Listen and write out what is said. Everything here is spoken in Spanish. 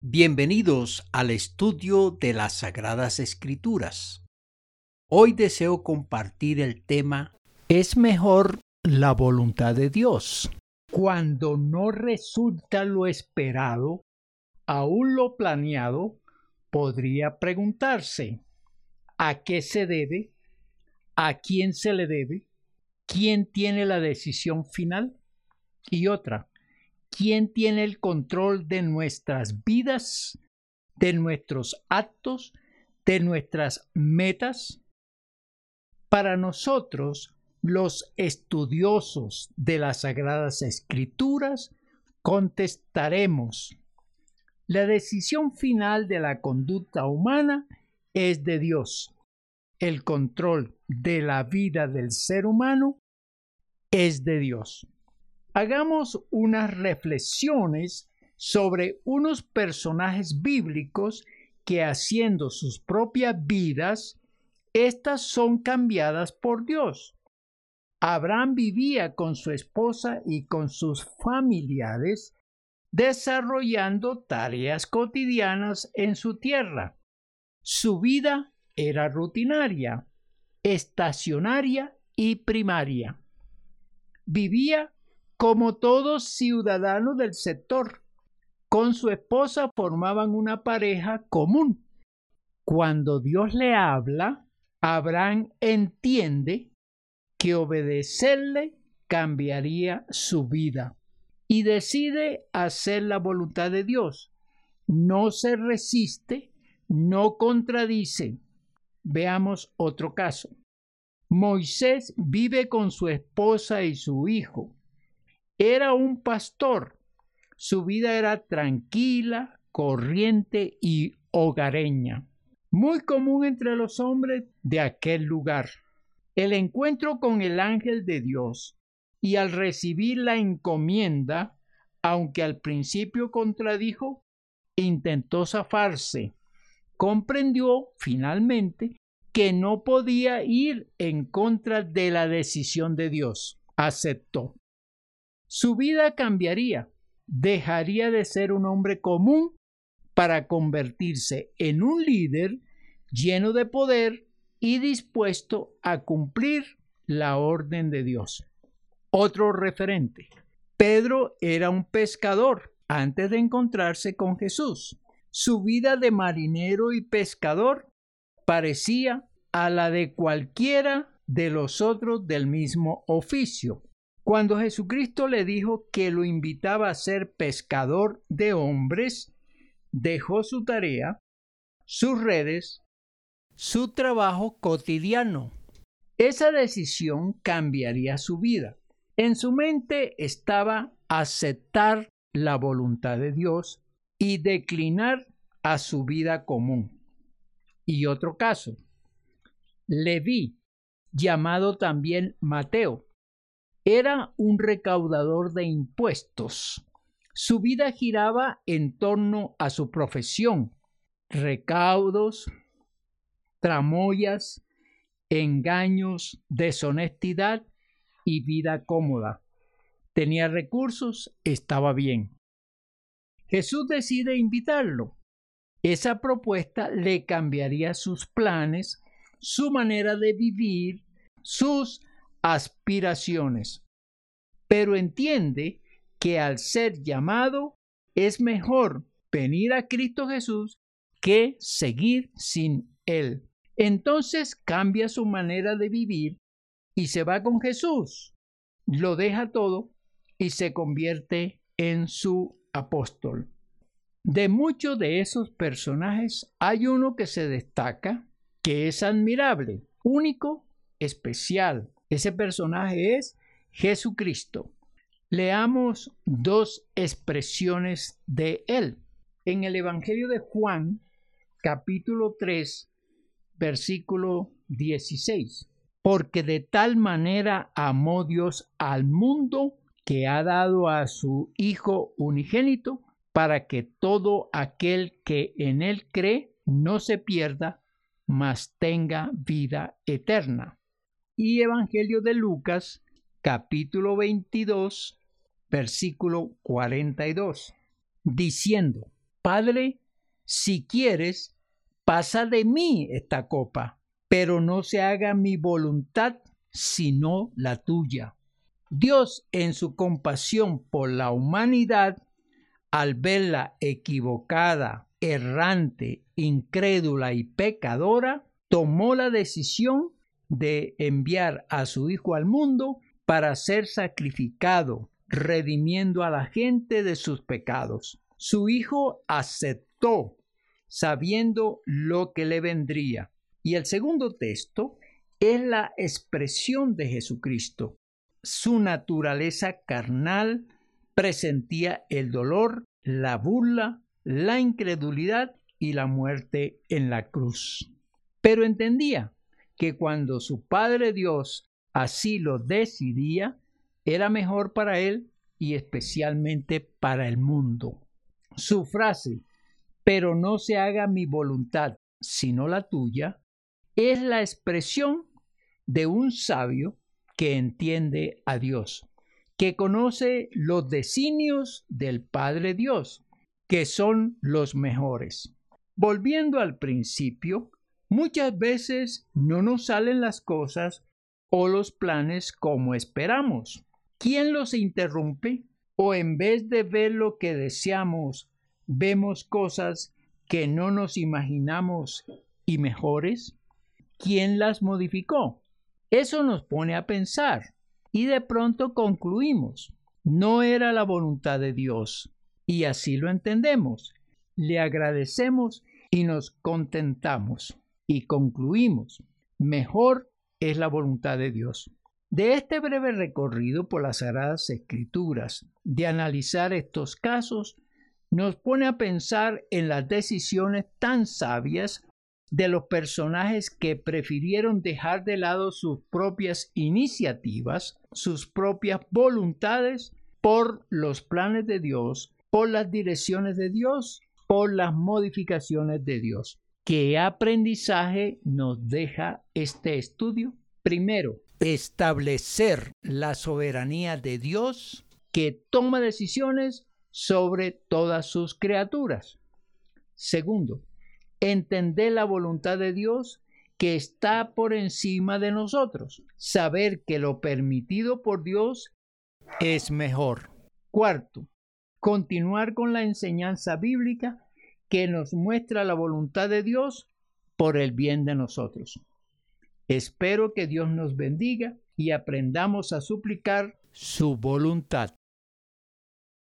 Bienvenidos al estudio de las Sagradas Escrituras. Hoy deseo compartir el tema ¿Es mejor la voluntad de Dios? Cuando no resulta lo esperado, aún lo planeado, podría preguntarse ¿a qué se debe? ¿A quién se le debe? ¿Quién tiene la decisión final? Y otra, ¿quién tiene el control de nuestras vidas, de nuestros actos, de nuestras metas? Para nosotros, los estudiosos de las Sagradas Escrituras, contestaremos, la decisión final de la conducta humana es de Dios. El control de la vida del ser humano es de Dios. Hagamos unas reflexiones sobre unos personajes bíblicos que haciendo sus propias vidas, estas son cambiadas por Dios. Abraham vivía con su esposa y con sus familiares desarrollando tareas cotidianas en su tierra. Su vida era rutinaria, estacionaria y primaria. Vivía como todos ciudadanos del sector. Con su esposa formaban una pareja común. Cuando Dios le habla, Abraham entiende que obedecerle cambiaría su vida y decide hacer la voluntad de Dios. No se resiste, no contradice. Veamos otro caso. Moisés vive con su esposa y su hijo. Era un pastor. Su vida era tranquila, corriente y hogareña, muy común entre los hombres de aquel lugar. El encuentro con el ángel de Dios y al recibir la encomienda, aunque al principio contradijo, intentó zafarse. Comprendió finalmente que no podía ir en contra de la decisión de Dios. Aceptó. Su vida cambiaría. Dejaría de ser un hombre común para convertirse en un líder lleno de poder y dispuesto a cumplir la orden de Dios. Otro referente. Pedro era un pescador antes de encontrarse con Jesús. Su vida de marinero y pescador parecía a la de cualquiera de los otros del mismo oficio. Cuando Jesucristo le dijo que lo invitaba a ser pescador de hombres, dejó su tarea, sus redes, su trabajo cotidiano. Esa decisión cambiaría su vida. En su mente estaba aceptar la voluntad de Dios y declinar a su vida común. Y otro caso, Leví, llamado también Mateo, era un recaudador de impuestos. Su vida giraba en torno a su profesión, recaudos, tramoyas, engaños, deshonestidad y vida cómoda. Tenía recursos, estaba bien. Jesús decide invitarlo. Esa propuesta le cambiaría sus planes, su manera de vivir, sus aspiraciones. Pero entiende que al ser llamado es mejor venir a Cristo Jesús que seguir sin Él. Entonces cambia su manera de vivir y se va con Jesús. Lo deja todo y se convierte en su apóstol. De muchos de esos personajes hay uno que se destaca, que es admirable, único, especial. Ese personaje es Jesucristo. Leamos dos expresiones de él. En el Evangelio de Juan, capítulo 3, versículo 16 porque de tal manera amó Dios al mundo que ha dado a su Hijo unigénito, para que todo aquel que en él cree no se pierda, mas tenga vida eterna. Y Evangelio de Lucas, capítulo 22, versículo 42, diciendo, Padre, si quieres, pasa de mí esta copa, pero no se haga mi voluntad sino la tuya. Dios, en su compasión por la humanidad, al verla equivocada, errante, incrédula y pecadora, tomó la decisión de enviar a su Hijo al mundo para ser sacrificado, redimiendo a la gente de sus pecados. Su Hijo aceptó, sabiendo lo que le vendría. Y el segundo texto es la expresión de Jesucristo. Su naturaleza carnal presentía el dolor, la burla, la incredulidad y la muerte en la cruz. Pero entendía que cuando su Padre Dios así lo decidía, era mejor para él y especialmente para el mundo. Su frase, pero no se haga mi voluntad sino la tuya, es la expresión de un sabio que entiende a Dios, que conoce los designios del Padre Dios, que son los mejores. Volviendo al principio, muchas veces no nos salen las cosas o los planes como esperamos. ¿Quién los interrumpe? ¿O en vez de ver lo que deseamos, vemos cosas que no nos imaginamos y mejores? ¿Quién las modificó? Eso nos pone a pensar y de pronto concluimos, no era la voluntad de Dios. Y así lo entendemos. Le agradecemos y nos contentamos y concluimos, mejor es la voluntad de Dios. De este breve recorrido por las Sagradas Escrituras, de analizar estos casos, nos pone a pensar en las decisiones tan sabias de los personajes que prefirieron dejar de lado sus propias iniciativas, sus propias voluntades, por los planes de Dios, por las direcciones de Dios, por las modificaciones de Dios. ¿Qué aprendizaje nos deja este estudio? Primero, establecer la soberanía de Dios que toma decisiones sobre todas sus criaturas. Segundo, entender la voluntad de Dios que está por encima de nosotros, saber que lo permitido por Dios es mejor. Cuarto, continuar con la enseñanza bíblica que nos muestra la voluntad de Dios por el bien de nosotros. Espero que Dios nos bendiga y aprendamos a suplicar su voluntad.